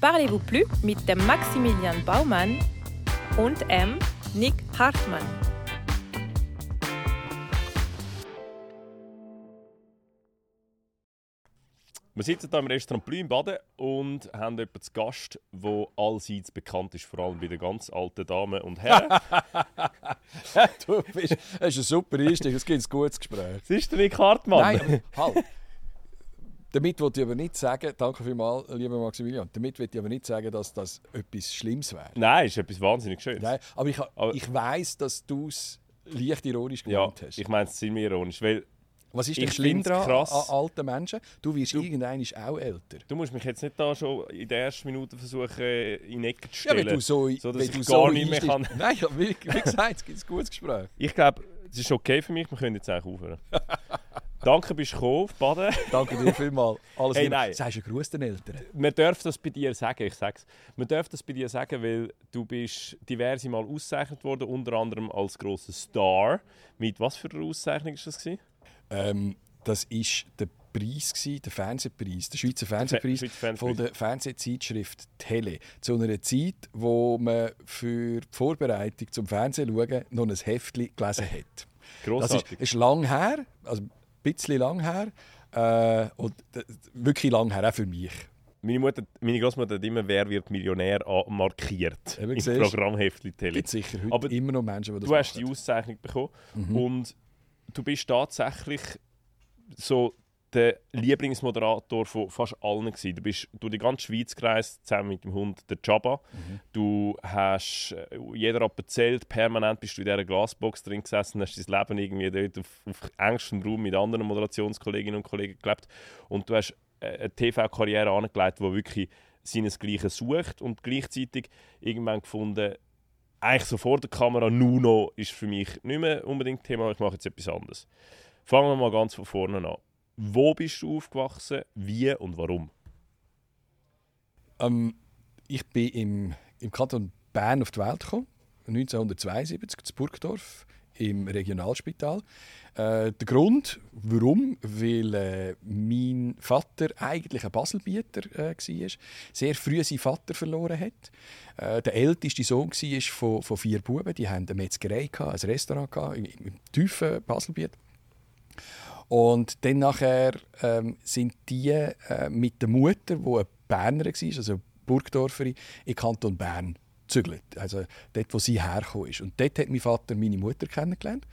Parlez-vous plus mit dem Maximilian Baumann und M. Nick Hartmann. Wir sitzen hier im Restaurant Blü im Baden und haben jemanden zu Gast, der allseits bekannt ist, vor allem bei den ganz alten Damen und Herren. du bist, das ist ein super Einstieg, es gibt ein gutes Gespräch. Das ist der Nick Hartmann. Nein, halt. Damit wollte ich aber nicht sagen, danke vielmals, lieber Maximilian, damit will ich aber nicht sagen, dass das etwas Schlimmes wäre. Nein, es ist etwas wahnsinnig Schönes. Nein, aber ich, Aber- ich weiss, dass du es leicht ironisch ja, gemeint hast. ich meine es ziemlich ironisch, weil Was ist denn schlimm daran krass. an alten Menschen? Du wirst irgendwann auch älter. du musst mich jetzt nicht da schon in der ersten Minute versuchen, in die Ecke zu Ja, stellen. wenn du so, so, dass ich du gar so nicht mehr kann. Nein, ja, wie, wie gesagt, es gibt ein gutes Gespräch. Ich glaube, es ist okay für mich, wir können jetzt eigentlich aufhören. Danke, bist du gekommen, auf Baden. Danke dir vielmals. Alles Hey, nein. Sagst du Gruß den Eltern? Man darf das bei dir sagen, ich sag's. Man darf das bei dir sagen, weil du bist diverse Mal ausgezeichnet worden, unter anderem als grosser Star. Mit was für einer Auszeichnung war das? Ähm, das war der Preis, gewesen, der Fernsehpreis, der Schweizer Fernsehpreis Schweizer Fernsehpreis. von der Fernsehzeitschrift Tele. Zu einer Zeit, wo man für die Vorbereitung zum Fernsehen schauen noch ein Heftchen gelesen hat. Das ist, Grossartig. ist lang her, also bisschen lang her. Äh, und wirklich lang her, auch für mich. Meine, Mutter, meine Großmutter hat immer «Wer wird Millionär» markiert Eben, im siehst. Programmheftli Es Tele. gibt sicher heute Aber immer noch Menschen, die das Du hast die machen. Auszeichnung bekommen Mhm. und du bist tatsächlich so der Lieblingsmoderator von fast allen gewesen. Du bist durch die ganze Schweiz gereist, zusammen mit dem Hund der Jabba. Mhm. Du hast äh, jeder hat erzählt, permanent bist du in dieser Glasbox drin gesessen, hast dein Leben irgendwie dort auf, auf engstem Raum mit anderen Moderationskolleginnen und Kollegen gelebt und du hast äh, eine TV-Karriere angelegt, die wirklich seinesgleichen sucht und gleichzeitig irgendwann gefunden, eigentlich so vor der Kamera Nuno ist für mich nicht mehr unbedingt Thema, ich mache jetzt etwas anderes. Fangen wir mal ganz von vorne an. Wo bist du aufgewachsen, wie und warum? Ähm, ich bin im, im Kanton Bern auf die Welt gekommen, 1972, in Burgdorf, im Regionalspital. Äh, der Grund, warum, weil äh, mein Vater eigentlich ein Baselbieter äh, war, sehr früh seinen Vater verloren hat. Äh, der älteste Sohn war von, von vier Buben, die hatten eine Metzgerei, ein Restaurant gehabt, im, im tiefen Baselbiet. Und dann nachher ähm, sind die äh, mit der Mutter, die eine Berner war, also Burgdorferin, in Kanton Bern gezügelt. Also dort, wo sie hergekommen ist. Und dort hat mein Vater meine Mutter kennengelernt.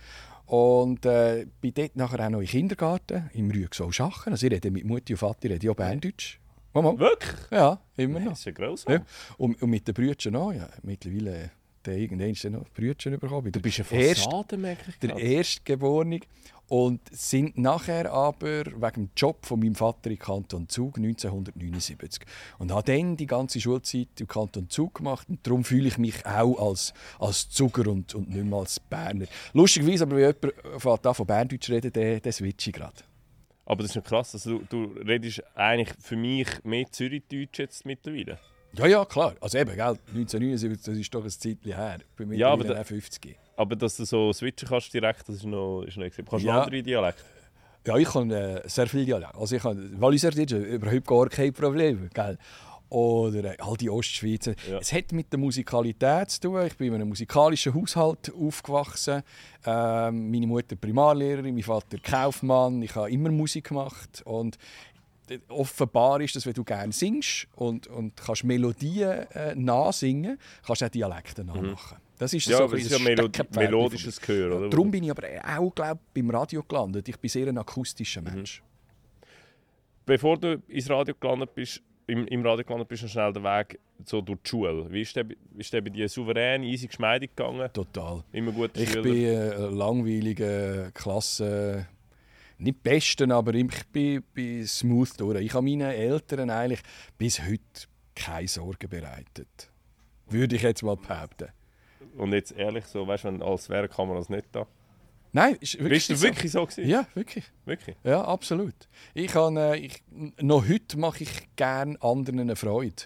Und äh, bin dort nachher auch noch im Kindergarten, im Rüegsau Schachen. Also ich rede mit Mutter und Vater rede ich auch Berndeutsch. Mama? Wirklich? Ja, immer noch. Das ist ja gross. Ja. Und, und mit den Brüdern auch. Ja. Mittlerweile der irgendwann noch Brüdchen bekommen. Du bist eine Erst- Fassade, merke ich der. Erstgeborene. Und sind nachher aber wegen dem Job von meinem Vater im Kanton Zug 1979. Und habe dann die ganze Schulzeit im Kanton Zug gemacht. Und darum fühle ich mich auch als, als Zuger und, und nicht mehr als Berner. Lustigerweise, aber wenn jemand von Berndeutsch reden, dann, dann switche ich gerade. Aber das ist noch krass, also du, du redest eigentlich für mich mehr Zürichdeutsch jetzt mittlerweile. Ja, ja, klar. Also eben, gell, 1979, das ist doch ein Zeitchen her. Ich bin Ja, aber mittlerweile da- auch 50. Aber dass du so switchen kannst direkt, das ist noch, ist noch extrem. Kannst du Ja. andere Dialekte? Ja, ich kann äh, sehr viel Dialekt. Also ich kann Walliserdeutsch überhaupt gar kein Problem. Gell? Oder äh, all die Ostschweizer. Ja. Es hat mit der Musikalität zu tun. Ich bin in einem musikalischen Haushalt aufgewachsen. Ähm, meine Mutter Primarlehrerin, mein Vater Kaufmann. Ich habe immer Musik gemacht. Und äh, offenbar ist das, wenn du gerne singst und, und kannst Melodien äh, nachsingen, kannst du auch Dialekte nachmachen. Das ist Mhm. Ja, so ein ist ja Melo melodisches Gehör, oder? Darum bin ich aber auch glaub, beim Radio gelandet. Ich bin sehr ein akustischer Mhm. Mensch. Bevor du ins Radio gelandet bist, im, im Radio gelandet bist, schnell der Weg so durch die Schule. Wie ist der, ist der bei dir souverän, easy, geschmeidig gegangen? Total. Immer guter Ich Schüler? bin äh, ein langweiliger Klasse. Nicht besten, aber ich bin, bin smooth durch. Ich habe meinen Eltern eigentlich bis heute keine Sorgen bereitet. Würde ich jetzt mal behaupten. Und jetzt ehrlich, so, weißt du, als wären Kameras nicht da. Nein, ist wirklich Bist du so. wirklich so gewesen? Ja, wirklich. Wirklich? Ja, absolut. Ich kann, äh, ich, noch heute mache ich gerne anderen eine Freude.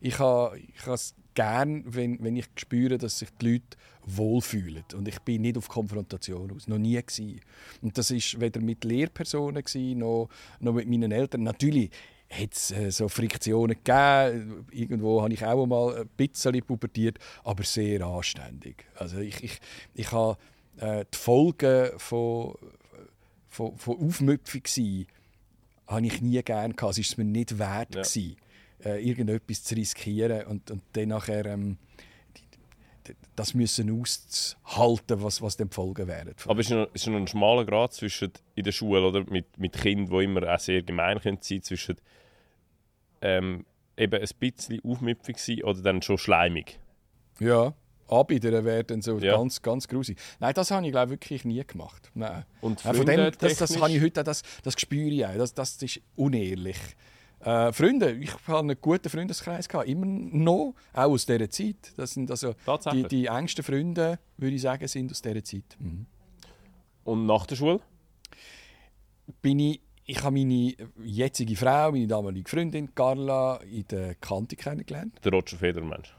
Ich habe ich es gern, wenn, wenn ich spüre, dass sich die Leute wohlfühlen. Und ich bin nicht auf Konfrontation aus. Noch nie gewesen. Und das ist weder mit Lehrpersonen gewesen, noch, noch mit meinen Eltern. Natürlich hat es äh, so Friktionen gegeben. Irgendwo habe ich auch mal ein bisschen pubertiert, aber sehr anständig. Also ich, ich, ich habe äh, die Folgen von, von, von Aufmüpfung sein, habe ich nie gerne gehabt. Es ist mir nicht wert Ja. gewesen, äh, irgendetwas zu riskieren und, und dann nachher ähm, das müssen aushalten, was, was dann die Folgen wären. Aber es ist noch, es ist noch ein schmaler Grad zwischen in der Schule oder mit, mit Kindern, die immer auch sehr gemein können sein zwischen ähm, eben ein bisschen aufmüpfig sein oder dann schon schleimig. Ja, Anbieter werden so Ja. ganz, ganz grusig. Nein, das habe ich glaube wirklich nie gemacht. Nein. Und Ja, von dem, das, das habe ich heute auch, das, das spüre ich auch. Das, das ist unehrlich. Äh, Freunde, ich habe einen guten Freundeskreis gehabt, immer noch, auch aus dieser Zeit. Das sind also die, die engsten Freunde, würde ich sagen, sind aus dieser Zeit. Mhm. Und nach der Schule? Bin ich, ich habe meine jetzige Frau, meine damalige Freundin Carla, in der Kante kennengelernt. Der Roger Federmensch.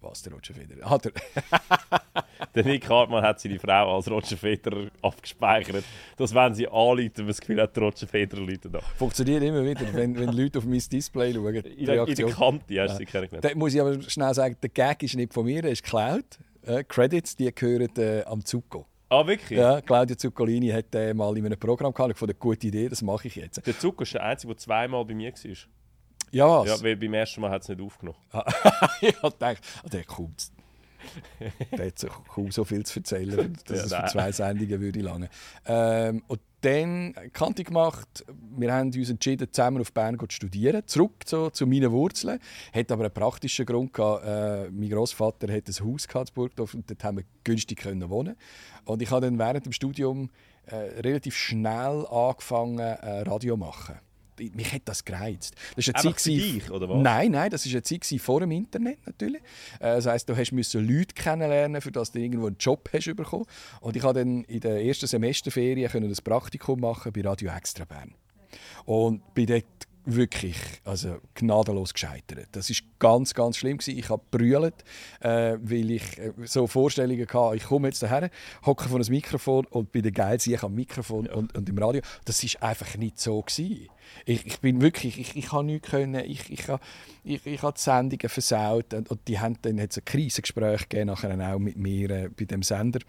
Was, der Roger Federer? Ah, der, Der Nick Hartmann hat seine Frau als Roger Federer abgespeichert, dass wenn sie anrufen, man das Gefühl hat, Roger Federer läutet da. funktioniert immer wieder, wenn, wenn Leute auf mein Display schauen. In der, in der. Kante hast du sie kennengelernt. Da muss ich aber schnell sagen, der Gag ist nicht von mir, der ist geklaut. Äh, Credits, die gehören äh, am Zucco. Ah, wirklich? Ja, Claudio Zuccolini hat äh, mal in einem Programm gehabt. Ich fand eine gute Idee, das mache ich jetzt. Der Zucker ist der Einzige, der zweimal bei mir war. Ja, was? Ja, weil beim ersten Mal hat es nicht aufgenommen. ich habe gedacht, ah, der kommt. der hat so, kaum so viel zu erzählen, dass Ja, es für zwei Sendungen würde lange. Ähm, und dann Kante gemacht. Wir haben uns entschieden, zusammen auf Bern zu studieren. Zurück zu, zu meinen Wurzeln. Hat aber einen praktischen Grund gehabt. Äh, mein Großvater hat ein Haus in Burgdorf und dort haben wir günstig können wohnen. Und ich habe dann während dem Studium äh, relativ schnell angefangen, äh, Radio zu machen. Mich hat das gereizt. Das ist eine Einfach Zeit für dich, oder was? Nein, nein, das war eine Zeit vor dem Internet natürlich. Äh, Das heisst, du hast müssen Leute kennenlernen, für das du irgendwo einen Job hast bekommen. Und ich konnte dann in der ersten Semesterferien können das Praktikum machen bei Radio Extra Bern. Und bin dort wirklich also gnadenlos gescheitert. Das ist ganz, ganz schlimm gewesen. Ich habe brüllt, äh, weil ich äh, so Vorstellungen hatte, ich komme jetzt daher, hocke vor das Mikrofon und bin der Geilste ich am Mikrofon und, und im Radio. Das ist einfach nicht so gewesen. Ich, ich bin wirklich, ich, ich habe nichts können, ich, ich, habe, ich, ich habe die Sendungen versaut und, und die haben dann hat's ein Krisengespräch gegeben, nachher auch mit mir äh, bei dem Sender.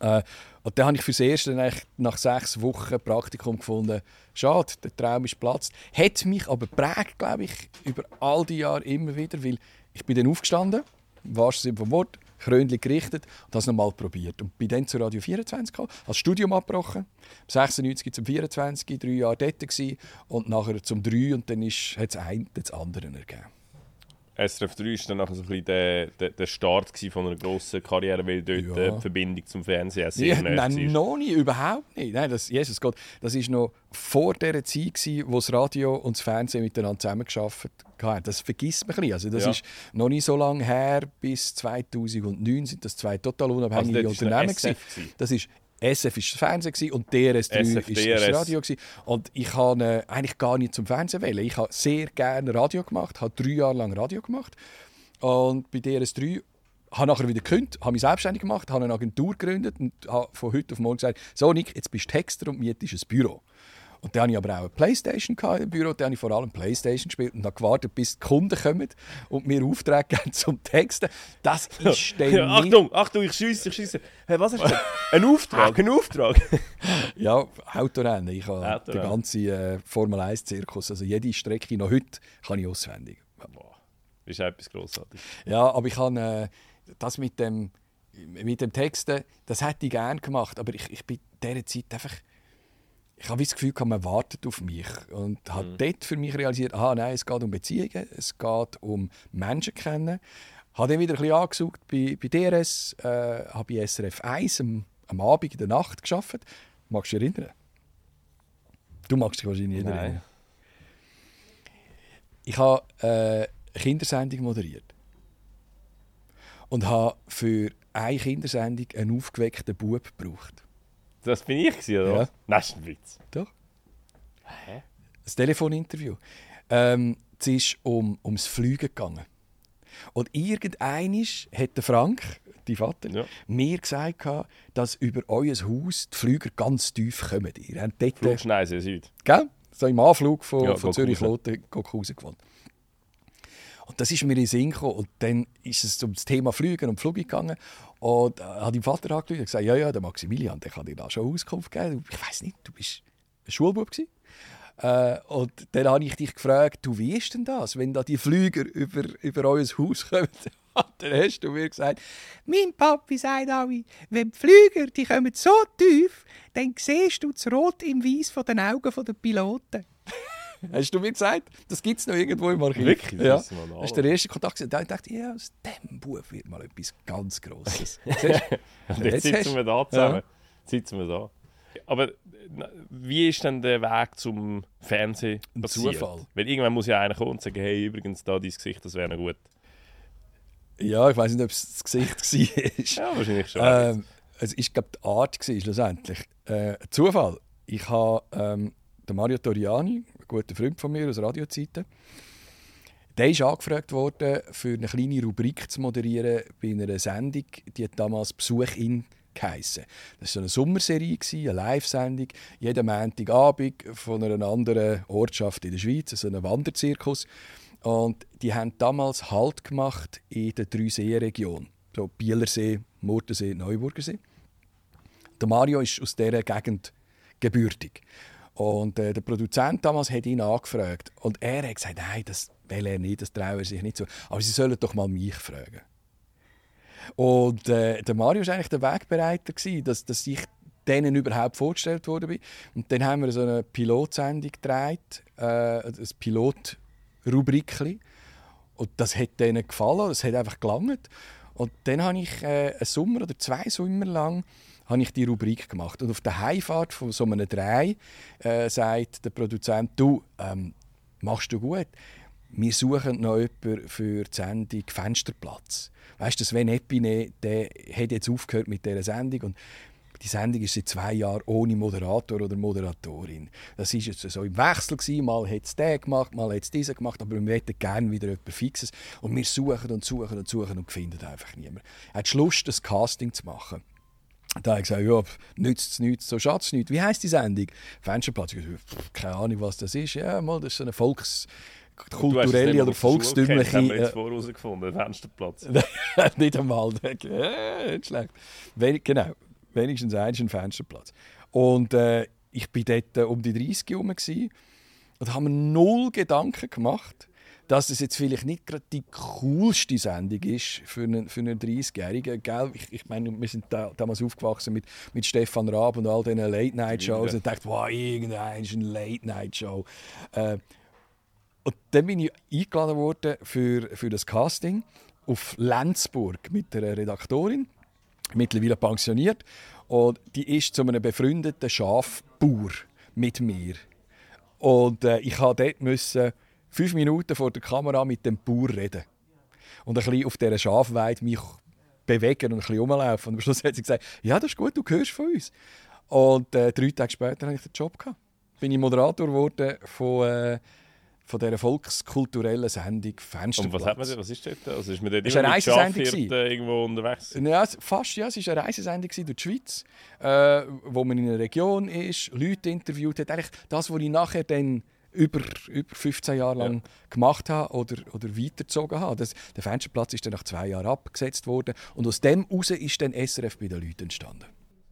Äh, und dann habe ich fürs Erste eigentlich nach sechs Wochen Praktikum gefunden, schade, der Traum ist platzt. Hat mich aber prägt, glaube ich, über all die Jahre immer wieder, weil ich bin dann aufgestanden, wahrsten Sinne vom Wort, Krönchen gerichtet und das nochmal probiert. Und bin dann zu Radio 24 gekommen, als Studium abgebrochen, 96 zum 24, drei Jahre dort gewesen, und nachher zum 3 und dann hat es ein das andere ergeben. SRF 3 war dann nachher so ein bisschen der, der, der Start von einer grossen Karriere, weil dort Ja. die Verbindung zum Fernsehen sehr Ja, nein, war. noch nicht, überhaupt nicht. Nein, das, Jesus Gott, das war noch vor der Zeit, gewesen, wo das Radio und das Fernsehen miteinander zusammengearbeitet haben. Das vergisst man ein bisschen. Also das Ja. ist noch nicht so lange her, bis 2009 sind das zwei total unabhängige Also ist noch Unternehmen. Das ist SF ist das Fernsehen gewesen und DRS3 SF, ist, ist DRS. das Radio gewesen. Und ich habe äh, eigentlich gar nicht zum Fernsehen wählen. Ich habe sehr gerne Radio gemacht, habe drei Jahre lang Radio gemacht und bei DRS3 habe nachher wieder gekündigt, habe mich selbstständig gemacht, habe eine Agentur gegründet und habe von heute auf morgen gesagt, so Nick, jetzt bist du Texter und mietest ein Büro. Und dann hatte ich aber auch eine Playstation im Büro, da habe ich vor allem Playstation gespielt und habe gewartet, bis die Kunden kommen und mir Aufträge geben zum Texten. Das ist dann Ja, nicht... Achtung, Achtung, ich schiesse, ich schiesse. Hey, was hast du? Ein Auftrag, ein Auftrag. Ja, Autorennen. Ich habe Autorennen. den ganzen äh, Formel-1-Zirkus, also jede Strecke noch heute, kann ich auswendig. Boah, das ist etwas grossartig. Ja, aber ich habe äh, das mit dem, mit dem Texten, das hätte ich gerne gemacht, aber ich, ich bin in dieser Zeit einfach, ich habe das Gefühl, man wartet auf mich und habe dort für mich realisiert, aha, nein, es geht um Beziehungen, es geht um Menschen kennen. Habe dann wieder ein bisschen angesucht bei, bei DRS, äh, habe bei SRF 1 am, am Abend in der Nacht geschafft. Magst du dich erinnern? Du magst dich wahrscheinlich nicht erinnern. Ich habe äh, eine Kindersendung moderiert und habe für eine Kindersendung einen aufgeweckten Bub gebraucht. Das bin ich, gewesen, oder? Ja. Nein, das ist ein Witz. Doch. Hä? Ein Telefoninterview. Ähm, es ist um, ums Fliegen gegangen. Und irgendeinisch hat der Frank, dein Vater, Ja. mir gesagt, dass über euer Haus die Flüger ganz tief kommen. Ihr habt dort, Flugschneise Süd. gell? so im Anflug von, Ja, von Zürich-Kloten gewohnt. Und das ist mir in den Sinn gekommen. Und dann ist es um das Thema Flügen und Flug gegangen. Und äh, hat mein Vater angeschaut und gesagt, ja, ja, der Maximilian, der kann dir da schon Auskunft geben. Ich weiß nicht, du bist ein Schulbub gewesen. Äh, und dann habe ich dich gefragt, du, wie ist denn das, wenn da die Flüger über, über euer Haus kommen? Und dann hast du mir gesagt, mein Papi sagt alle, wenn die Flüger die kommen so tief, dann siehst du das Rot im Weiß von den Augen der Piloten. Hast du mir gesagt? Das gibt es noch irgendwo im Archiv. Wirklich? Das Ja. müssen wir Das ist nachschauen. der erste Kontakt. Da dachte ich, ja, aus dem Bub wird mal etwas ganz Grosses. Du? Jetzt jetzt hast- sitzen wir da zusammen. Sitzen wir da. Aber wie ist denn der Weg zum Fernsehen Ein passiert? Zufall. Weil irgendwann muss ja einer kommen und sagen, hey, übrigens, da dein Gesicht, das wäre noch gut. ja, ich weiß nicht, ob es das Gesicht war. Ja, wahrscheinlich schon. Ähm, es war, glaube die Art gewesen, schlussendlich. Äh, ein Zufall. Ich habe ähm, den Mario Toriani, guter Freund von mir aus Radiozeiten, der ist angefragt worden, für eine kleine Rubrik zu moderieren bei einer Sendung, die hat damals «Besuch in» geheissen. Das war eine Sommerserie, eine Live-Sendung, jeden Montagabend von einer anderen Ortschaft in der Schweiz, so ein Wanderzirkus. Und die haben damals Halt gemacht in der Dreisee-Region. So Bielersee, Murtensee, Neuburgersee. Der Mario ist aus dieser Gegend gebürtig. Und äh, der Produzent damals hat ihn angefragt. Und er hat gesagt, nein, das will er nicht, das traue er sich nicht so. Aber sie sollen doch mal mich fragen. Und äh, der Mario war eigentlich der Wegbereiter, gewesen, dass, dass ich denen überhaupt vorgestellt bin. Und dann haben wir so eine Pilotsendung gedreht, äh, ein Pilotrubrikli. Und das hat denen gefallen, das hat einfach gelangt. Und dann habe ich äh, einen Sommer oder zwei Sommer lang habe ich die Rubrik gemacht. Und auf der Heimfahrt von so einem Drei äh, sagt der Produzent, du, ähm, machst du gut. Wir suchen noch jemanden für die Sendung Fensterplatz. Weißt du, Sven Epine, der hat jetzt aufgehört mit dieser Sendung und die Sendung ist seit zwei Jahren ohne Moderator oder Moderatorin. Das ist jetzt so im Wechsel gewesen. Mal hat es der gemacht, mal hat es dieser gemacht, aber wir hätten gerne wieder jemanden Fixes. Und wir suchen und suchen und suchen und finden einfach niemanden. Er hat Lust, das Casting zu machen. Da habe ich gesagt, ja, nützt es nichts, so schadet es nichts. Wie heisst die Sendung? Fensterplatz. Ich habe gesagt, keine Ahnung, was das ist. Ja, mal, das ist so eine Volks kulturelle oder volkstümliche... haben wir jetzt äh, vorher herausgefunden, Fensterplatz. nicht einmal. Äh, nicht schlecht. Wenig, genau. Wenigstens eins ein Fensterplatz. Und äh, ich war dort äh, um die 30 herum und habe mir null Gedanken gemacht, dass es jetzt vielleicht nicht gerade die coolste Sendung ist für einen, für einen 30-Jährigen. Gell? Ich, ich meine, wir sind da, damals aufgewachsen mit, mit Stefan Raab und all diesen Late-Night-Shows und dachte, wow, irgendein ist eine Late-Night-Show. Äh, und dann bin ich eingeladen worden für, für das Casting auf Lenzburg mit der Redaktorin, mittlerweile pensioniert. Und die ist zu einem befreundeten Schafbauer mit mir. Und äh, ich musste dort müssen fünf Minuten vor der Kamera mit dem Bauer reden. Und ein bisschen auf dieser Schafweide mich bewegen und ein bisschen rumlaufen. Und am Schluss hat sie gesagt, ja, das ist gut, du hörst von uns. Und äh, drei Tage später hatte ich den Job. Gehabt. Bin ich Moderator geworden von, äh, von dieser volkskulturellen Sendung Fensterplatz. Und was, hat man, was ist dort? Also ist man dort war eine Reisesendung irgendwo unterwegs? Ja, fast, ja. Es war eine Reisesendung durch die Schweiz, äh, wo man in einer Region ist, Leute interviewt hat. Eigentlich das, was ich nachher dann über, über 15 Jahre lang gemacht habe oder, oder weitergezogen habe. Das, der Fensterplatz ist dann nach zwei Jahren abgesetzt worden und aus dem heraus ist dann SRF bei den Leuten entstanden.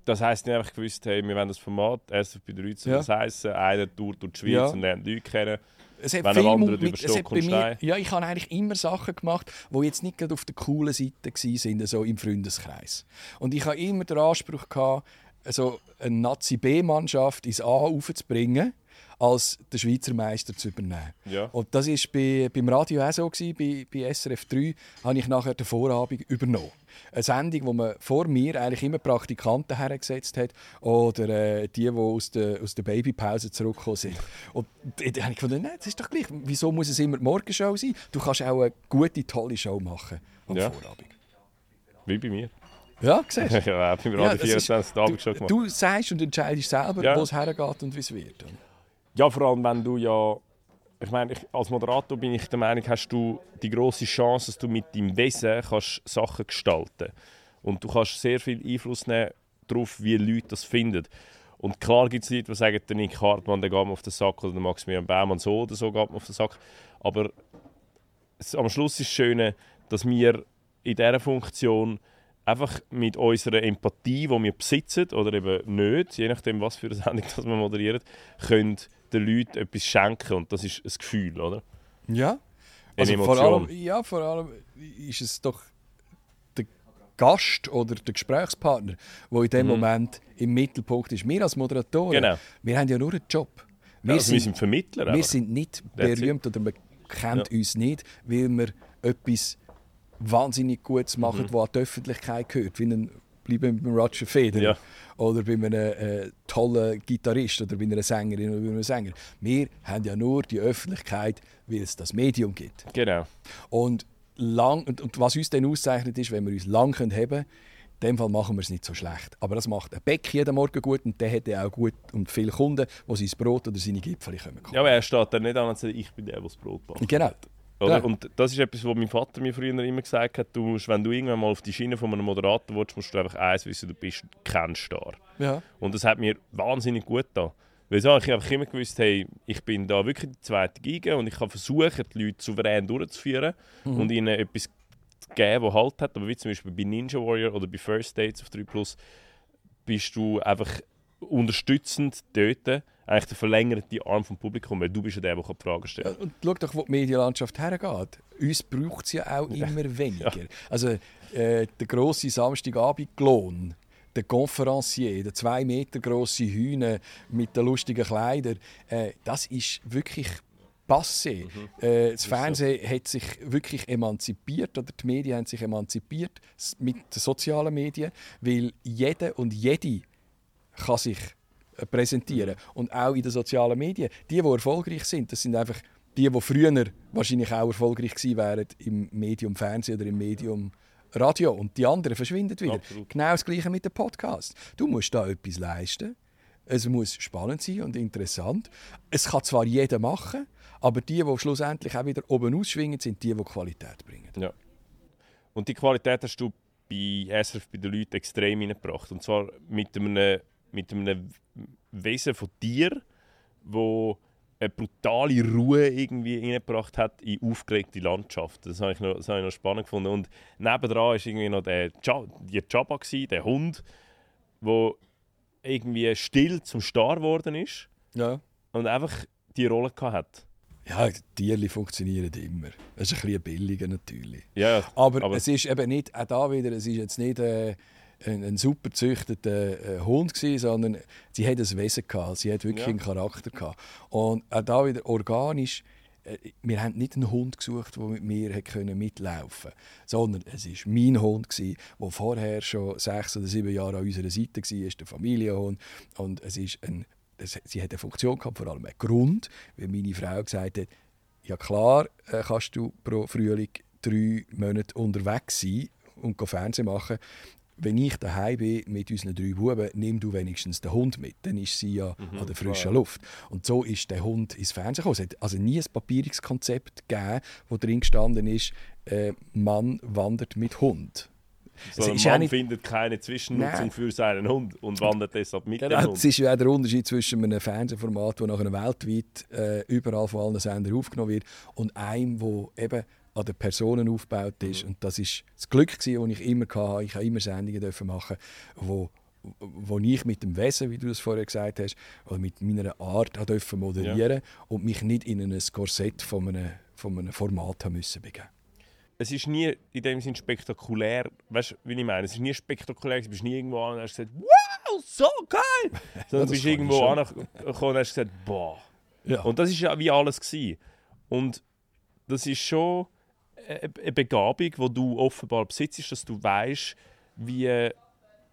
Das heisst, haben einfach gewusst, hey, wir wollen das Format, SF bei 13, Ja. das heisst, einer tourt durch die Schweiz Ja. und lernt Leute kennen. Es hat Wenn viel mit- über es hat bei mir, ja, ich habe eigentlich immer Sachen gemacht, die jetzt nicht gerade auf der coolen Seite waren, so im Freundeskreis. Und ich habe immer den Anspruch gehabt, also eine Nazi-B-Mannschaft ins A aufzubringen, als den Schweizer Meister zu übernehmen. Ja. Und das war bei, beim Radio auch so. Gewesen. Bei, bei SRF 3 habe ich nachher den Vorabend übernommen. Eine Sendung, wo man vor mir eigentlich immer Praktikanten hergesetzt hat oder äh, die, die aus der, aus der Babypause zurückgekommen sind. Und da habe ich gedacht, nein, das ist doch gleich. Wieso muss es immer die Morgenshow sein? Du kannst auch eine gute, tolle Show machen am Ja. Vorabend. Wie bei mir. Ja, siehst du? Ich habe beim Ja, Radio ist- 24 den Abend schon gemacht. du sagst und entscheidest selber, Ja. wo es hergeht und wie es wird. Ja, vor allem, wenn du ja. Ich meine, ich, als Moderator bin ich der Meinung, hast du die große Chance, dass du mit deinem Wesen kannst Sachen gestalten Und du kannst sehr viel Einfluss nehmen darauf, wie Leute das finden. Und klar gibt es Leute, die sagen, der Nick Hartmann, der geht mir auf den Sack oder der Maximilian Baumann so oder so geht mir auf den Sack. Aber am Schluss ist das Schöne, dass wir in dieser Funktion einfach mit unserer Empathie, die wir besitzen oder eben nicht, je nachdem, was für eine Sendung das wir moderieren, können den Leuten etwas schenken. Und das ist ein Gefühl, oder? Ja. Eine Also vor Emotion. allem, ja, vor allem ist es doch der Gast oder der Gesprächspartner, der in dem Moment im Mittelpunkt ist. Wir als Moderatoren, Mhm. Genau. wir haben ja nur einen Job. Wir, Ja, also wir sind, sind Vermittler. wir einfach. sind nicht berühmt oder man kennt uns nicht, weil wir etwas wahnsinnig Gutes machen, Mhm. was an die Öffentlichkeit gehört. Wie ein, bleiben beim Roger Federer. Ja. Oder bei einem äh, tollen Gitarrist oder bei einer Sängerin oder bei einem Sänger. Wir haben ja nur die Öffentlichkeit, weil es das Medium gibt. Genau. Und, lang, und, und was uns dann auszeichnet, ist, wenn wir uns lang können haben können, in dem Fall machen wir es nicht so schlecht. Aber das macht ein Beck jeden Morgen gut und der hat ja auch gut und viele Kunden, die sein Brot oder seine Gipfel kommen. Ja, aber er steht dann nicht an und sagt, ich bin der, der das Brot backt. Genau. Oder? Ja. Und das ist etwas, was mein Vater mir früher immer gesagt hat, du musst, wenn du irgendwann mal auf die Schiene von einem Moderator willst, musst du einfach eins wissen, du bist kein Star. Ja. Und das hat mir wahnsinnig gut getan. Weil so, ich habe einfach immer gewusst, hey, ich bin da wirklich die zweite Geige und ich kann versuchen, die Leute souverän durchzuführen Mhm. und ihnen etwas zu geben, das Halt hat. Aber wie zum Beispiel bei Ninja Warrior oder bei First Dates auf 3 Plus bist du einfach unterstützend dort, eigentlich der verlängerte Arm vom Publikum, weil du bist ja der, der die Fragen stellt. Ja, Und schau doch, wo die Medienlandschaft hergeht. Uns braucht es ja auch immer weniger. Also äh, der grosse Samstagabend-Klon, der Conferencier, der zwei Meter grosse Hühner mit den lustigen Kleidern, äh, das ist wirklich passé. Äh, das Fernsehen hat sich wirklich emanzipiert oder die Medien haben sich emanzipiert mit den sozialen Medien, weil jeder und jede kann sich präsentieren. Und auch in den sozialen Medien. Die, die erfolgreich sind, das sind einfach die, die früher wahrscheinlich auch erfolgreich gewesen wären im Medium Fernsehen oder im Medium Radio. Und die anderen verschwinden wieder. Absolut. Genau das Gleiche mit dem Podcast. Du musst da etwas leisten. Es muss spannend sein und interessant. Es kann zwar jeder machen, aber die, die schlussendlich auch wieder oben ausschwingen, sind die, die Qualität bringen. Ja. Und die Qualität hast du bei SRF bei den Leuten extrem hineingebracht. Und zwar mit einem, mit einem Wesen von dir, wo eine brutale Ruhe irgendwie hineingebracht hat in aufgeregte Landschaften. Das habe ich noch, das habe ich noch spannend gefunden. Und nebendran war irgendwie noch der Jabba, gewesen, der Hund, der irgendwie still zum Star geworden ist Ja. und einfach die Rolle hat. Ja, Tierli funktionieren immer. Das ist ein bisschen billiger natürlich. Ja, Aber, aber- es ist eben nicht, auch da wieder, es ist jetzt nicht äh, ein, ein super gezüchteter äh, Hund gewesen, sondern sie hat ein Wesen gehabt, sie hat wirklich Ja. einen Charakter gehabt. Und auch da wieder organisch, äh, wir haben nicht einen Hund gesucht, der mit mir können mitlaufen sondern es ist mein Hund der vorher schon sechs oder sieben Jahre an unserer Seite war, der Familienhund. Und es ist ein, es, sie hat eine Funktion gehabt, vor allem einen Grund, weil meine Frau gesagt hat, ja klar äh, kannst du pro Frühling drei Monate unterwegs sein und Fernsehen machen. Wenn ich daheim bin mit unseren drei Buben, nimm du wenigstens den Hund mit. Dann ist sie ja an der frischen Luft. Und so ist der Hund ins Fernsehen gekommen. Es hat also nie ein Papierungskonzept gegeben, wo drin gestanden ist, äh, Mann wandert mit Hund. So ein Mann nicht- findet keine Zwischennutzung Nein. für seinen Hund und wandert deshalb mit dem Genau, Hund. das ist ja auch der Unterschied zwischen einem Fernsehformat, das nachher weltweit äh, überall von allen Sendern aufgenommen wird, und einem, wo eben an den Personen aufgebaut ist. Und das ist das Glück, das ich immer hatte. Ich habe immer Sendungen machen, wo wo ich mit dem Wesen, wie du es vorher gesagt hast, oder mit meiner Art dürfen moderieren und mich nicht in ein Korsett von einem, von einem Format haben müssen begeben. Es ist nie in dem Sinn spektakulär, weißt du, wie ich meine? Es ist nie spektakulär, du bist nie irgendwo an und hast gesagt, wow, so geil! Sondern du bist irgendwo angekommen und hast gesagt, boah. Ja. Und das ist ja wie alles gewesen. Und das ist schon eine Begabung, die du offenbar besitzt, dass du weißt, wie,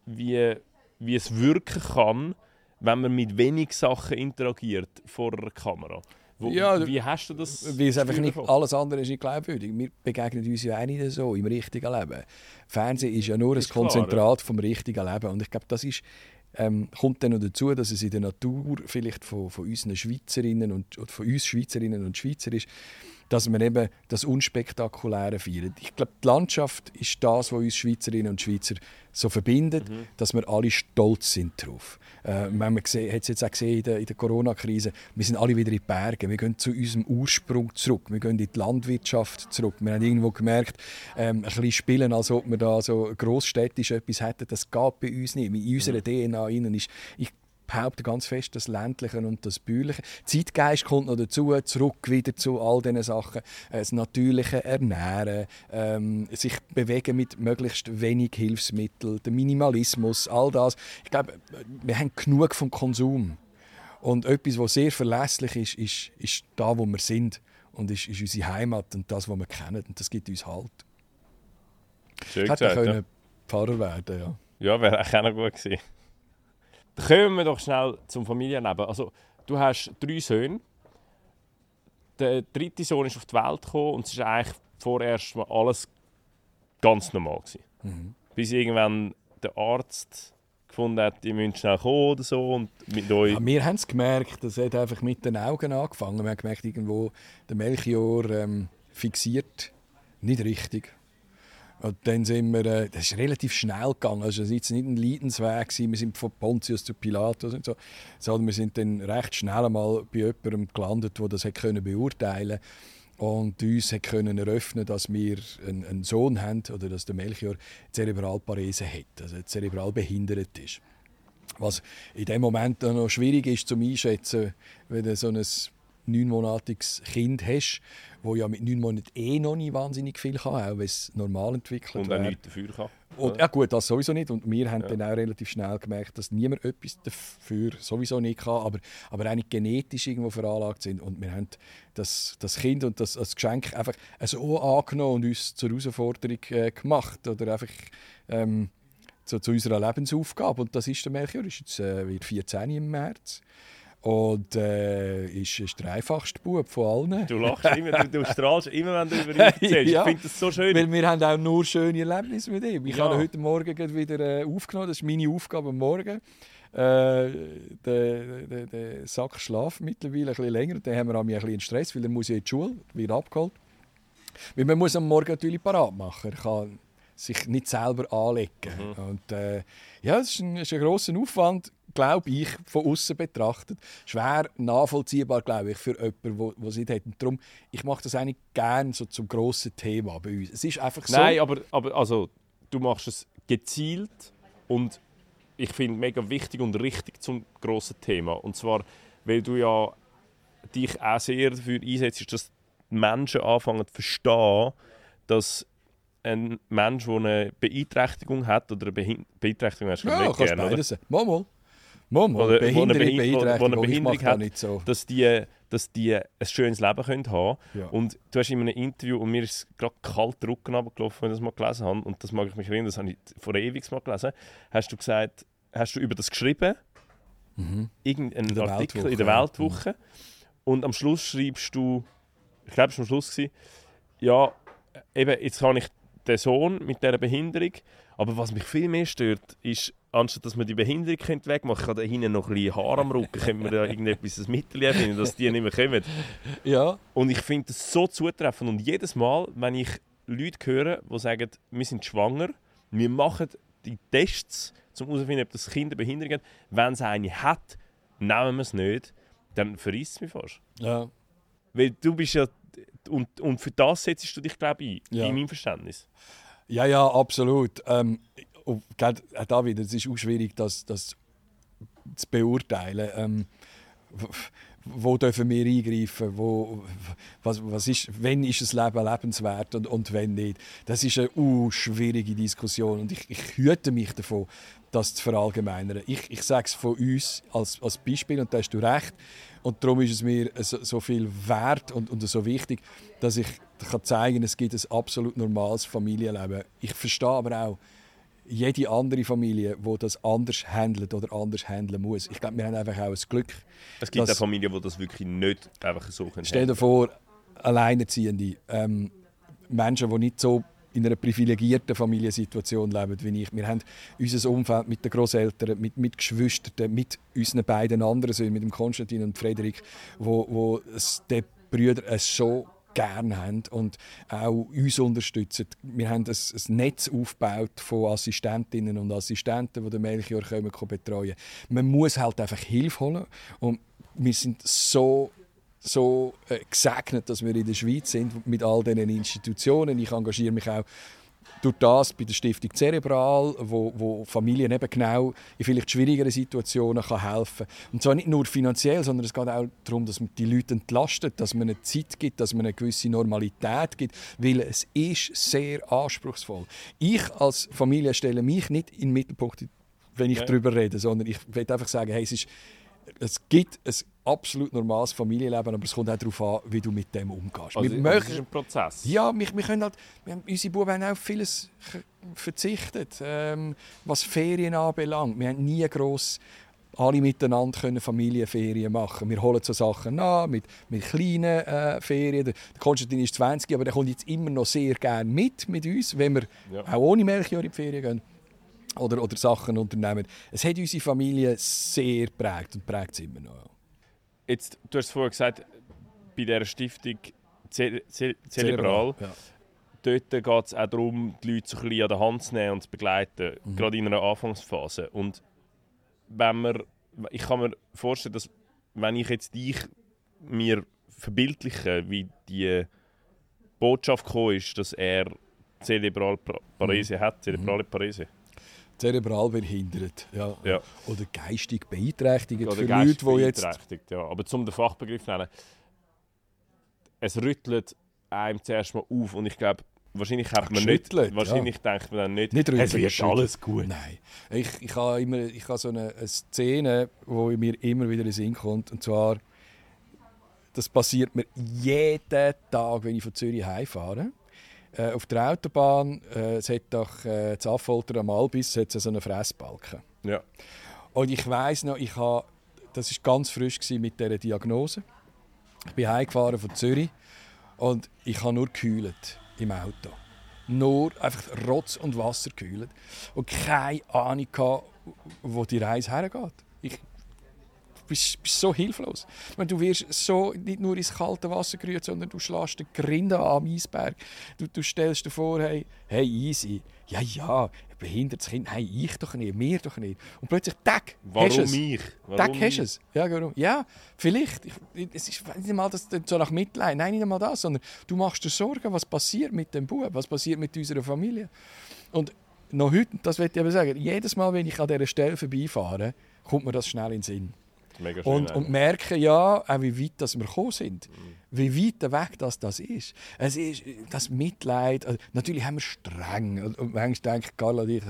wie, wie es wirken kann, wenn man mit wenig Sachen interagiert vor einer Kamera. Wo, Ja, wie hast du das? Weil es einfach nicht, alles andere ist nicht glaubwürdig. Wir begegnen uns ja auch nicht so im richtigen Leben. Fernsehen ist ja nur Ist ein klar, Konzentrat vom richtigen Leben. Und ich glaube, das ist, ähm, kommt dann noch dazu, dass es in der Natur vielleicht von, von unseren Schweizerinnen und von uns Schweizerinnen und Schweizer ist, dass wir eben das Unspektakuläre feiern. Ich glaube, die Landschaft ist das, was uns Schweizerinnen und Schweizer so verbindet, mhm. dass wir alle stolz sind darauf. Äh, man hat es jetzt auch gesehen in der, der Corona-Krise, wir sind alle wieder in die Berge, wir gehen zu unserem Ursprung zurück, wir gehen in die Landwirtschaft zurück. Wir haben irgendwo gemerkt, ähm, ein bisschen spielen, als ob wir da so grossstädtisch etwas hätten, das geht bei uns nicht. In unserer mhm. DNA innen ist, ich behaupte ganz fest das Ländliche und das Bäuerliche. Zeitgeist kommt noch dazu, zurück wieder zu all diesen Sachen. Äh, das natürliche Ernähren, ähm, sich bewegen mit möglichst wenig Hilfsmitteln, der Minimalismus, all das. Ich glaube, wir haben genug vom Konsum. Und etwas, was sehr verlässlich ist, ist, ist da, wo wir sind. Und ist, ist unsere Heimat und das, was wir kennen. Und das gibt uns Halt. Schön Hätte gesagt, können ja. Pfarrer werden, ja. Ja, wäre auch noch gut gewesen. Kommen wir doch schnell zum Familienleben. Also, du hast drei Söhne. Der dritte Sohn ist auf die Welt gekommen und es war eigentlich vorerst mal alles ganz normal. Mhm. Bis irgendwann der Arzt gefunden hat, ihr müsst schnell kommen oder so. Und mit euch. Ja, wir haben es gemerkt, das hat einfach mit den Augen angefangen. Wir haben gemerkt, irgendwo der Melchior ähm, fixiert nicht richtig. Und dann sind wir, äh, das ist relativ schnell gegangen. Also es war nicht ein Leidensweg, wir sind von Pontius zu Pilatus und so, sondern wir sind dann recht schnell mal bei jemandem gelandet, der das hat können beurteilen und uns hat können eröffnen, dass wir einen, einen Sohn haben oder dass der Melchior Zerebralparese hat, also zerebral behindert ist. Was in dem Moment noch schwierig ist zum Einschätzen, wenn so ein neunmonatiges Kind hast, wo ja mit neun Monaten eh noch nicht wahnsinnig viel kann, auch wenn es normal entwickelt Und auch nichts dafür kann. Und, ja gut, das sowieso nicht. Und wir haben ja. dann auch relativ schnell gemerkt, dass niemand etwas dafür sowieso nicht kann, aber, aber eigentlich genetisch irgendwo veranlagt sind. Und wir haben das, das Kind und das, das Geschenk einfach so angenommen und uns zur Herausforderung äh, gemacht. Oder einfach ähm, zu, zu, unserer Lebensaufgabe. Und das ist der Melchior, ist jetzt äh, wird 14 im März. Und äh, ist, ist der einfachste Bub von allen. Du lachst immer, du, du strahlst immer, wenn du über ihn erzählst. ja, ich finde das so schön. Weil wir haben auch nur schöne Erlebnisse mit ihm. Ich ja. habe heute Morgen wieder äh, aufgenommen. Das ist meine Aufgabe am Morgen. Äh, der, der, der Sack schlaft mittlerweile ein bisschen länger. Dann haben wir ein bisschen Stress, weil er muss ja in die Schule, wird abgeholt. Weil man muss am Morgen natürlich parat machen. Er kann sich nicht selber anlegen. Mhm. Und, äh, ja, es ist ein, ist ein grosser Aufwand glaube ich, von außen betrachtet, schwer nachvollziehbar, glaube ich, für jemanden, der es nicht hat. Und darum, ich mache das eigentlich gerne so zum grossen Thema bei uns. Es ist einfach so. Nein, aber, aber also, du machst es gezielt und ich finde mega wichtig und richtig zum grossen Thema. Und zwar, weil du ja dich auch sehr dafür einsetzt, dass die Menschen anfangen zu verstehen, dass ein Mensch, der eine Beeinträchtigung hat oder eine Beeinträchtigung hast, ja, kannst gerne, beides. Mal, mal. Mama, oder Behinderung, eine Behinderung, eine Behinderung hat, so. dass, die, dass die ein schönes Leben können haben ja. Und du hast in einem Interview, und mir ist gerade kalt der Rücken runtergelaufen, wenn ich das mal gelesen habe, und das mag ich mich erinnern, das habe ich vor ewig mal gelesen, hast du gesagt, hast du über das geschrieben, mhm. irgendeinen Artikel in der Weltwoche, ja. und am Schluss schreibst du, ich glaube, es war am Schluss, gewesen, ja, eben, jetzt kann ich den Sohn mit dieser Behinderung, aber was mich viel mehr stört, ist, anstatt dass man die Behinderung wegmachen könnte, da hinten noch ein bisschen Haar am Rücken, könnte man da irgendetwas ein Mittel finden, dass die nicht mehr kommen. Ja. Und ich finde das so zutreffend. Und jedes Mal, wenn ich Leute höre, die sagen, wir sind schwanger, wir machen die Tests, um herauszufinden, ob das Kind eine Behinderung hat, wenn es eine hat, nehmen wir es nicht, dann verrisst es mich fast. Ja. Weil du bist ja... Und, und für das setzt du dich, glaube ich, ja. in meinem Verständnis. Ja, ja, absolut. Ähm, und, da wieder, es ist auch schwierig, das, das zu beurteilen. Ähm, wo dürfen wir eingreifen? Wo, was, was ist, wenn ist das Leben lebenswert und, und wenn nicht? Das ist eine uh, schwierige Diskussion und ich, ich hüte mich davon, das zu verallgemeinern. Ich, ich sage es von uns als, als Beispiel und da hast du recht. Und darum ist es mir so, so viel wert und, und so wichtig, dass ich kann zeigen kann, es gibt ein absolut normales Familienleben. Ich verstehe aber auch, jede andere Familie, die das anders handelt oder anders handeln muss. Ich glaube, wir haben einfach auch ein Glück. Es gibt auch Familien, die das wirklich nicht einfach so können. Stell dir vor, Alleinerziehende, ähm, Menschen, die nicht so in einer privilegierten Familiensituation leben wie ich. Wir haben unser Umfeld mit den Großeltern, mit, mit Geschwistern, mit unseren beiden anderen Söhnen, mit dem Konstantin und Frederik, wo, wo es den Brüdern so gerne haben und auch uns unterstützen. Wir haben ein, ein Netz aufgebaut von Assistentinnen und Assistenten, die den Melchior können betreuen Man muss halt einfach Hilfe holen und wir sind so so äh, gesegnet, dass wir in der Schweiz sind mit all diesen Institutionen. Ich engagiere mich auch durch das bei der Stiftung Cerebral, wo, wo Familien eben genau in vielleicht schwierigeren Situationen kann helfen kann. Und zwar nicht nur finanziell, sondern es geht auch darum, dass man die Leute entlastet, dass man eine Zeit gibt, dass man eine gewisse Normalität gibt, weil es ist sehr anspruchsvoll. Ich als Familie stelle mich nicht in den Mittelpunkt, wenn ich ja. darüber rede, sondern ich will einfach sagen, hey, es ist es gibt ein absolut normales Familienleben, aber es kommt auch darauf an, wie du mit dem umgehst. Also, wir möchten, das ist ein Prozess. Ja, wir, wir können halt, wir haben, unsere Buben haben auf vieles verzichtet, ähm, was Ferien anbelangt. Wir haben nie gross alle miteinander können Familienferien machen. Wir holen so Sachen nach, mit, mit kleinen äh, Ferien. Der Konstantin ist 20, aber der kommt jetzt immer noch sehr gerne mit mit uns, wenn wir ja. auch ohne Melchior in die Ferien gehen oder, oder Sachen unternehmen. Es hat unsere Familie sehr prägt und prägt es immer noch. Jetzt, du hast vorhin gesagt, bei dieser Stiftung Ze Ze ja. dort geht es auch darum, die Leute so ein bisschen an der Hand zu nehmen und zu begleiten, mhm. gerade in einer Anfangsphase. Und wenn man, ich kann mir vorstellen, dass wenn ich jetzt dich mir verbildliche, wie die Botschaft gekommen ist, dass er Zelebral Parese mhm. hat, Zerebrale mhm. Parese zerebral behindert ja. ja. oder geistig beeinträchtigt oder für Leute, die jetzt... Ja. Aber zum den Fachbegriff zu nennen, es rüttelt einem zuerst mal auf und ich glaube, wahrscheinlich hat man nicht, wahrscheinlich ja. denkt man dann nicht, nicht es wird alles gut. Nein, ich, ich habe immer, ich habe so eine, eine Szene, wo mir immer wieder in den Sinn kommt und zwar, das passiert mir jeden Tag, wenn ich von Zürich heimfahre äh, auf der Autobahn, äh, es hat doch äh, zu Affolter am Albis hat so einen Fressbalken. Ja. Und ich weiß noch, ich habe, das war ganz frisch mit dieser Diagnose. Ich bin heimgefahren von Zürich und ich habe nur gekühlt im Auto. Nur einfach Rotz und Wasser gekühlt und keine Ahnung gehabt, wo die Reise hergeht. Ich bist, bist so hilflos. Meine, du wirst so nicht nur ins kalte Wasser gerührt, sondern du schlägst den Grinde am Eisberg. Du, du stellst dir vor, hey, hey, easy. Ja, ja, ein behindertes Kind. Hey, ich doch nicht, mir doch nicht. Und plötzlich, tack, Warum hast du es. Warum tack, hast du es. Ja, warum? Ja, vielleicht. Ich, es ist nicht einmal das, so nach Mitleid. Nein, nicht einmal das, sondern du machst dir Sorgen, was passiert mit dem Bub, was passiert mit unserer Familie. Und noch heute, das will ich aber sagen, jedes Mal, wenn ich an dieser Stelle vorbeifahre, kommt mir das schnell in den Sinn. Schön, und, und merken ja, auch wie weit dass wir gekommen sind. Mhm. Wie weit weg das, das ist. Es ist das Mitleid. Also, natürlich haben wir streng. Und manchmal denke ich, Carla und ich,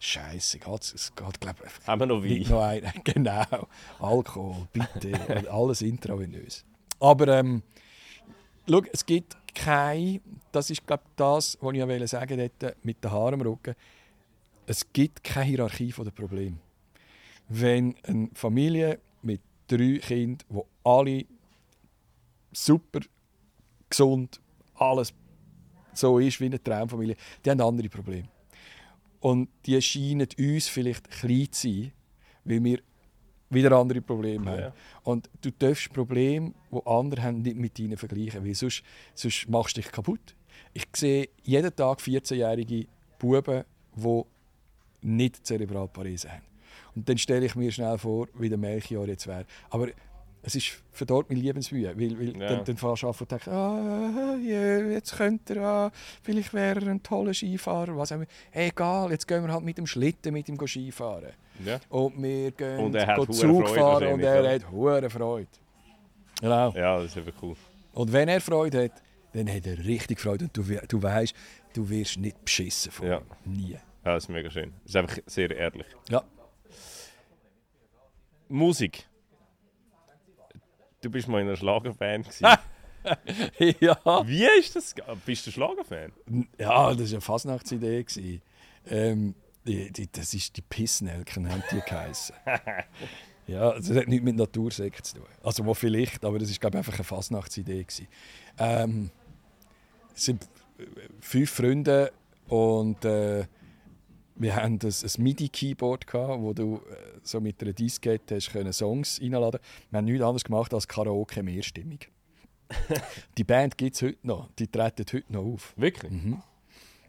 Scheiße, es geht, glaube ich. Haben wir noch Wein? Noch ein, genau. Alkohol, bitte. alles intravenös. Aber ähm, schau, es gibt kein, das ist glaube das, was ich sagen wollte, mit den Haaren im Rücken. Es gibt keine Hierarchie der Probleme wenn eine Familie mit drei Kindern, die alle super gesund, alles so ist wie eine Traumfamilie, die haben andere Probleme. Und die scheinen uns vielleicht klein zu sein, weil wir wieder andere Probleme haben. Ja. Und du darfst Probleme, die andere haben, nicht mit ihnen vergleichen, weil sonst, sonst machst du dich kaputt. Ich sehe jeden Tag 14-jährige Buben, die nicht Zerebralparese haben. Und dann stelle ich mir schnell vor, wie der Melchior jetzt wäre. Aber es ist verdorrt meine Lebensmühe, weil, weil ja. dann, dann fährst du und denkst, ah, jetzt könnte er, ah, vielleicht wäre er ein toller Skifahrer, was auch immer. Egal, jetzt gehen wir halt mit dem Schlitten mit ihm Skifahren. Ja. Und wir gehen und er Zug Freude fahren und er hat hohe Freude. Genau. Ja, das ist einfach cool. Und wenn er Freude hat, dann hat er richtig Freude und du, du weißt, du wirst nicht beschissen von ja. ihm. Nie. Ja, das ist mega schön. Das ist einfach sehr ehrlich. Ja. Musik. Du bist mal in einer Schlagerfan. ja. Wie ist das? Bist du Schlagerfan? Ja, das war eine Fasnachtsidee. Ähm, die, die, das ist die Pissnelken, haben die geheißen. ja, das hat nichts mit Natursekt zu tun. Also, wo vielleicht, aber das war glaube ich, einfach eine Fasnachtsidee. Ähm, es sind fünf Freunde und äh, wir hatten ein, ein MIDI-Keyboard, wo du äh, so mit einer Diskette hast können Songs reinladen Wir haben nichts anderes gemacht als Karaoke mehrstimmig. die Band gibt es heute noch. Die treten heute noch auf. Wirklich? Mhm.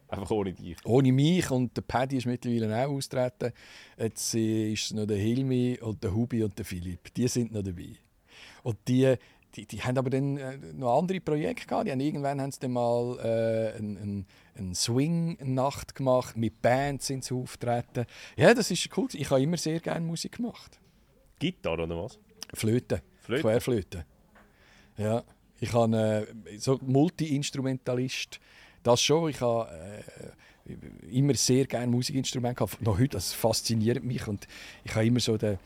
Einfach ohne dich. Ohne mich und der Paddy ist mittlerweile auch austreten. Jetzt äh, ist es noch der Hilmi und der Hubi und der Philipp. Die sind noch dabei. Und die, die, die haben aber dann äh, noch andere Projekte gehabt. Die haben, irgendwann haben sie dann mal äh, eine ein, ein Swing-Nacht gemacht. Mit Bands sind sie auftreten. Ja, das ist cool. Ich habe immer sehr gerne Musik gemacht. Gitarre oder was? Flöte. Flöte? Querflöte. Ja. Ich habe äh, so Multi-Instrumentalist. Das schon. Ich habe äh, immer sehr gerne Musikinstrumente gehabt. Noch heute, das fasziniert mich. Und ich habe immer so den,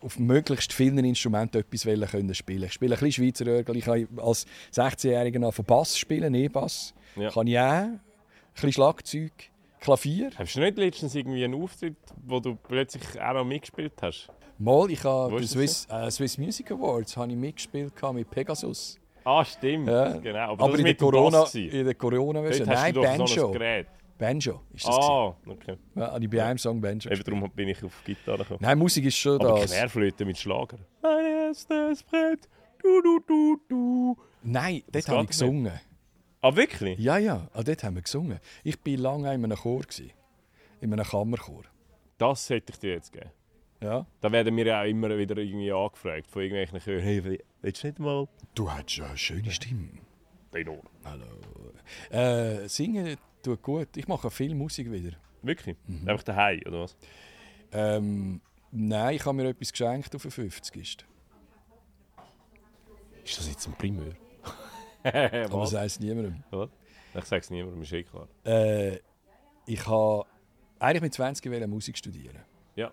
auf möglichst vielen Instrumenten etwas wollen können spielen. Ich spiele ein bisschen Schweizer Örgel. Ich habe als 16-Jähriger von Bass spielen, E-Bass. Ja. Kann ich auch. Ein bisschen Schlagzeug, Klavier. Hast du nicht letztens irgendwie einen Auftritt, wo du plötzlich auch noch mitgespielt hast? Mal, ich habe das Swiss, äh, Swiss Music Awards habe ich mitgespielt mit Pegasus. Ah, stimmt. Ja. Genau. Aber, Aber, das in der Corona, in der Corona Dort Version. hast Nein, noch Banjo. Gerät. Banjo ist das. Ah, okay. Ja, ich bei einem Song Banjo. Eben darum bin ich auf Gitarre gekommen. Nein, Musik ist schon Aber das. Querflöte mit Schlager. Mein erstes Brett. Du, du, du, du. Nein, Das dort habe ich geht nicht. gesungen. Ah, wirklich? Ja, ja, ah, dort haben wir gesungen. Ich war lange in einem Chor. Gewesen. In einem Kammerchor. Das hätte ich dir jetzt geben. Ja. Da werden wir ja auch immer wieder irgendwie angefragt von irgendwelchen Chören. Hey, willst du nicht mal? Du hast ja eine schöne Stimme. Tenor. Hallo. Äh, singen tut gut. Ich mache viel Musik wieder. Wirklich? Mhm. Einfach daheim oder was? Ähm, nein, ich habe mir etwas geschenkt auf den 50. Ist das jetzt ein Primeur? Aber das heisst niemandem. was? Ich sage es niemandem, ist eh klar. Äh, ich habe eigentlich mit 20 wollte Musik studieren. Ja.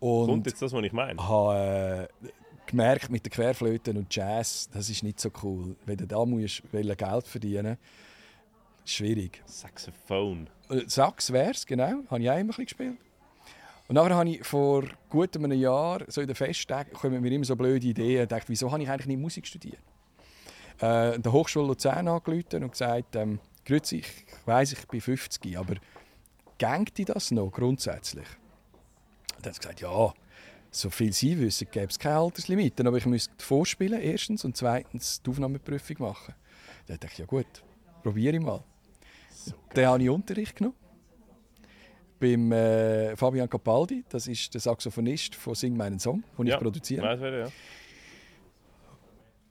Und Kommt jetzt das, was ich meine? habe äh, gemerkt, mit den Querflöten und Jazz, das ist nicht so cool. Wenn du da musst, Geld verdienen schwierig. Saxophon. Äh, Sax wär's, genau. Habe ich auch immer ein bisschen gespielt. Und nachher habe ich vor gut einem Jahr, so in den Festtagen, kommen mir immer so blöde Ideen und dachte, wieso habe ich eigentlich nicht Musik studiert? Äh, an der Hochschule Luzern angerufen und gesagt, ähm, Grüezi, ich weiss, ich bin 50, aber gängt die das noch grundsätzlich? Und dann hat sie gesagt, ja, so viel Sie wissen, gäbe es keine Alterslimiten, aber ich müsste vorspielen, erstens, und zweitens die Aufnahmeprüfung machen. Dann dachte ich, ja gut, probiere ich mal. Dann habe ich Unterricht genommen. Beim äh, Fabian Capaldi, das ist der Saxophonist von Sing meinen Song, den ich produziere. Weiss wer, ja.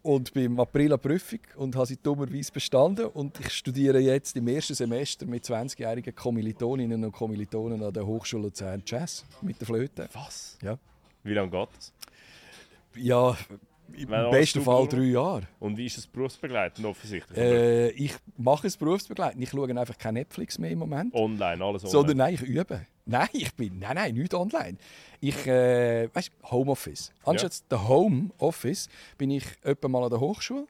Und beim April eine Prüfung und habe sie dummerweise bestanden. Und ich studiere jetzt im ersten Semester mit 20-jährigen Kommilitoninnen und Kommilitonen an der Hochschule Luzern Jazz mit der Flöte. Was? Ja, Wie lange geht das? ja im Wenn besten Fall drei Jahre. Und wie ist es berufsbegleitend offensichtlich? Äh, ich mache es berufsbegleitend. Ich schaue einfach kein Netflix mehr im Moment. online, alles online. Sondern nein, ich übe. Nein, ich bin, nein, nein, nicht online. Ich, äh, weißt, Homeoffice. Anstatt der Homeoffice bin ich etwa mal an der Hochschule,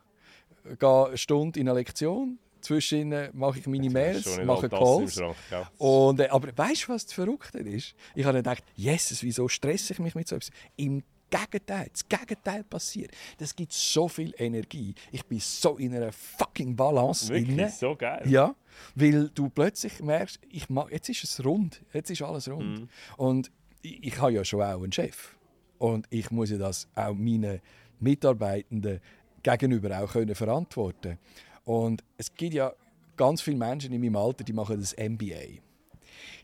gehe eine Stunde in eine Lektion, zwischen mache ich meine Mails, mache Calls. Schrank? Und, äh, aber weißt du, was das Verrückte ist? Ich habe gedacht, Jesus, wieso stresse ich mich mit so etwas? Im Gegenteil, das Gegenteil passiert. Das gibt so viel Energie. Ich bin so in einer fucking Balance Wirklich, inne. so geil. Ja, weil du plötzlich merkst, ich mag, jetzt ist es rund, jetzt ist alles rund. Mhm. Und ich, ich habe ja schon auch einen Chef. Und ich muss ja das auch meinen Mitarbeitenden gegenüber auch können verantworten Und es gibt ja ganz viele Menschen in meinem Alter, die machen das MBA.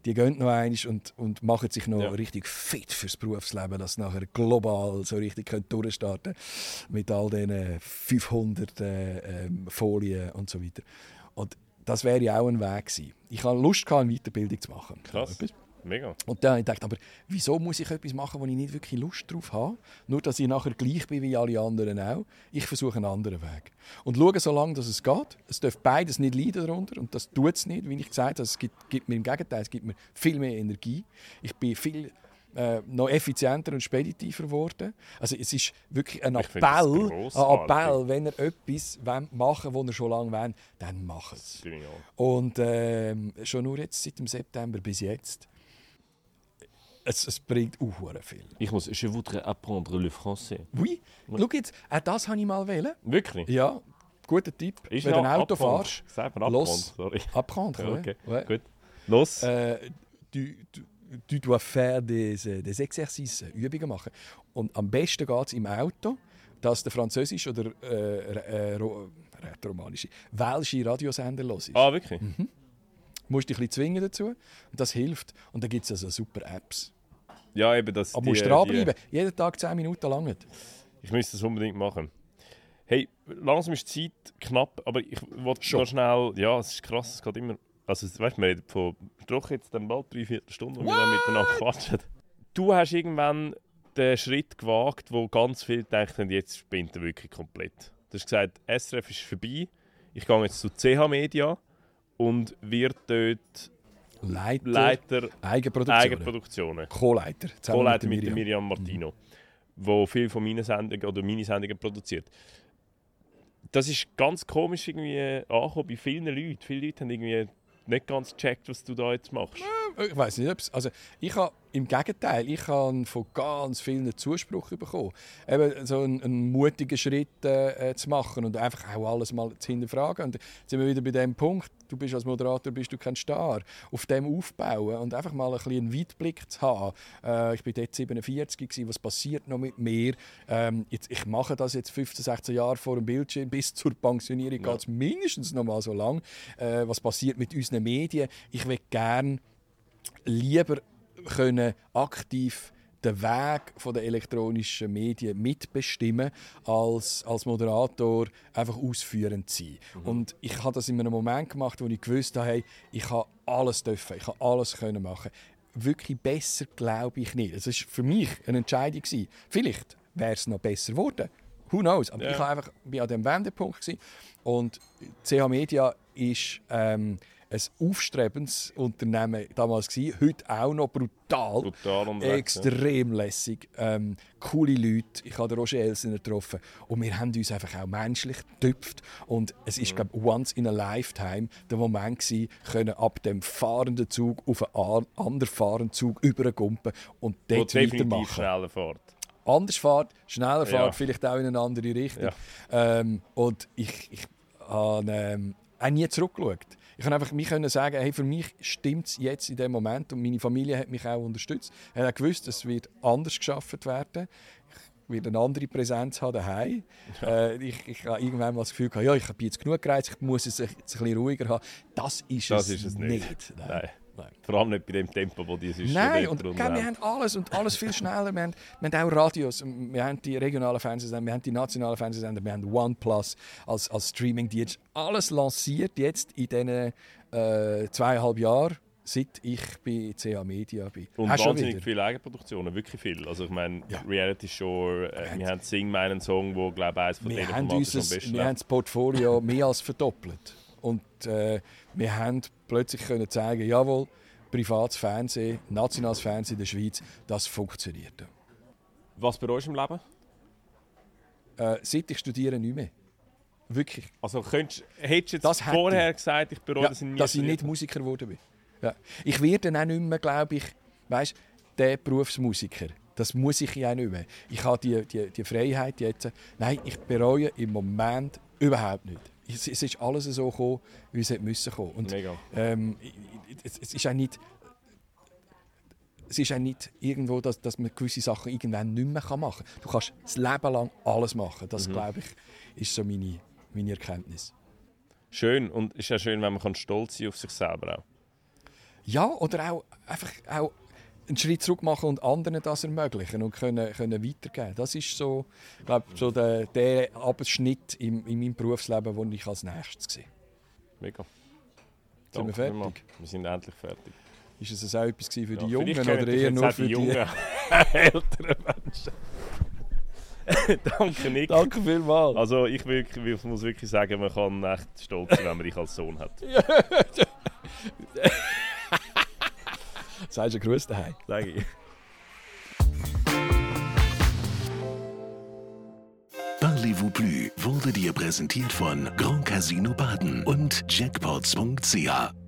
Die gehen noch einmal und, und machen sich noch Ja. richtig fit fürs Berufsleben, dass sie nachher global so richtig können durchstarten mit all diesen 500 äh, ähm, Folien und so weiter. Und das wäre ja auch ein Weg gewesen. Ich hatte Lust, eine Weiterbildung zu machen. Krass. Mega. Und dann habe ich gedacht, aber wieso muss ich etwas machen, wo ich nicht wirklich Lust drauf habe? Nur, dass ich nachher gleich bin wie alle anderen auch. Ich versuche einen anderen Weg. Und schaue so lange, dass es geht. Es darf beides nicht leiden darunter. Und das tut es nicht, wie ich gesagt habe. Es gibt, gibt mir im Gegenteil, es gibt mir viel mehr Energie. Ich bin viel äh, noch effizienter und speditiver geworden. Also es ist wirklich ein Appell, ein. Appell, wenn ihr etwas machen wollt, was ihr schon lange wollt, dann macht es. Und ähm, schon nur jetzt seit dem September bis jetzt, es, es bringt auch viel. Ich muss, je voudrais apprendre le français. Oui, schau jetzt, auch das habe ich mal wählen. Wirklich? Ja, guter Tipp. Ist wenn du ein Auto apprendre. fährst, Sag mal los. sorry. apprendre. Ja, okay, Ouais. gut. Los. Äh, du, du, du dois faire des, äh, des Exercices, Übungen machen. Und am besten geht es im Auto. dass der französische oder äh, äh, rätoromanische, welsche Radiosender los ist. Ah, wirklich? Mhm. Du musst dich ein bisschen zwingen dazu und das hilft. Und dann gibt es also super Apps. Ja, eben das. Aber die- musst die- dranbleiben. Jeden Tag 10 Minuten lang. Ich müsste das unbedingt machen. Hey, langsam ist die Zeit knapp, aber ich wollte noch schnell. Ja, es ist krass, es geht immer. Also, weißt du, wir reden von doch jetzt dann bald drei, vier Stunden, wo wir dann miteinander quatschen. Du hast irgendwann den Schritt gewagt, wo ganz viele haben, jetzt spinnt er wirklich komplett. Du hast gesagt, SRF ist vorbei, ich gehe jetzt zu CH Media und werde dort Leiter, Leiter Eigenproduktion. Eigenproduktionen. Co-Leiter. Co-Leiter der mit der Miriam Martino, wo viel von meinen Sendungen oder meine Sendungen produziert. Das ist ganz komisch irgendwie angekommen bei vielen Leuten. Viele Leute haben irgendwie nicht ganz gecheckt, was du da jetzt machst. Ich weiß nicht, also ich habe im Gegenteil, ich habe von ganz vielen Zuspruch bekommen, eben so einen, einen mutigen Schritt äh, zu machen und einfach auch alles mal zu hinterfragen. Und jetzt sind wir wieder bei dem Punkt. Du bist als Moderator bist du kein Star. Auf dem aufbauen und einfach mal ein bisschen einen Weitblick zu haben. Äh, ich bin dort 47 gewesen, was passiert noch mit mir? Ähm, jetzt, ich mache das jetzt 15, 16 Jahre vor dem Bildschirm bis zur Pensionierung Ja. geht es mindestens noch mal so lang. Äh, was passiert mit unseren Medien? Ich will gerne lieber können aktiv den Weg von der elektronischen Medien mitbestimmen, als als Moderator einfach ausführend sein. Und ich habe das in einem Moment gemacht, wo ich gewusst habe, hey, ich habe alles dürfen, ich habe alles können machen. Wirklich besser glaube ich nicht. Es ist für mich eine Entscheidung gewesen. Vielleicht wäre es noch besser geworden. Who knows? Aber Ja. ich war einfach bin an dem Wendepunkt gewesen. und CH Media ist ähm, ein aufstrebendes Unternehmen damals gewesen, heute auch noch brutal. Brutal unterwegs. ja. Extrem lässig, ähm, coole Leute. Ich habe den Roger Elsner getroffen und wir haben uns einfach auch menschlich getüpft und es ist glaube once in a lifetime der Moment gewesen, können ab dem fahrenden Zug auf einen an- anderen fahrenden Zug übergumpen und Wo dort definitiv weitermachen. schneller fährt. Anders fahrt, schneller fahrt, Ja. vielleicht auch in eine andere Richtung. Ja. Ähm, und ich, ich habe ähm, auch nie zurückgeschaut. Ich kann einfach mich können sagen, hey, für mich stimmt es jetzt in dem Moment und meine Familie hat mich auch unterstützt. Er hat auch gewusst, es wird anders geschafft werden. Ich werde eine andere Präsenz haben daheim. Äh, ich, ich habe irgendwann mal das Gefühl gehabt, ja, ich habe jetzt genug gereist, ich muss es jetzt ein bisschen ruhiger haben. Das ist, Das es, ist es nicht. Nein. Nein. Nein. Vor allem nicht bei dem Tempo, das die sonst Nein, und gell, wir haben. alles und alles viel schneller. Wir haben, wir haben auch Radios, wir haben die regionalen Fernsehsender, wir haben die nationalen Fernsehsender, wir haben OnePlus als, als Streaming-Dienst. Alles lanciert jetzt in diesen äh, zweieinhalb Jahren, seit ich bei CA Media bin. Und schon wahnsinnig viele Eigenproduktionen, wirklich viel. Also ich meine, Ja. Reality Show, äh, Wir wir haben Sing meinen Song, wo glaube ich eines von Wir denen haben, Formaten schon am unser, besten wir haben das Portfolio mehr als verdoppelt. Und äh, wir haben plötzlich können zeigen, jawohl, privates Fernsehen, nationales Fernsehen in der Schweiz, das funktioniert. Was bei euch im Leben? Äh, seit ich studiere, nicht mehr. Wirklich. Also könntest, hättest du jetzt Das vorher gesagt, ich bereue Ja, das in dass ich nicht Musiker geworden bin. Ja. Ich werde dann auch nicht mehr, glaube ich, weißt, der Berufsmusiker. Das muss ich ja nicht mehr. Ich habe die, die, die Freiheit jetzt. Nein, ich bereue im Moment überhaupt nicht. Es, es ist alles so gekommen, wie es hätte müssen kommen. Und Mega. ähm, es, es ist auch nicht es ist auch nicht irgendwo, dass, dass man gewisse Sachen irgendwann nicht mehr machen kann. Du kannst das Leben lang alles machen. Das, glaube ich, ist so meine, meine Erkenntnis. Schön. Und es ist ja schön, wenn man kann stolz sein auf sich selber auch. Ja, oder auch einfach auch einen Schritt zurück machen und anderen das ermöglichen und können, können weitergeben. Das ist so, glaube, so der, der Abschnitt im, in meinem Berufsleben, den ich als nächstes sehe. Mega. Sind wir fertig? vielmals. Wir sind endlich fertig. Ist es auch etwas für die Ja, Jungen vielleicht oder eher nur für die... jungen, älteren Menschen? Danke, Nick. Danke vielmals. Also ich, wirklich, ich muss wirklich sagen, man kann echt stolz sein, wenn man dich als Sohn hat. Sagst du Gruß daheim? Sag ich. Parlez-vous plus wurde dir präsentiert von Grand Casino Baden und Jackpots.ch.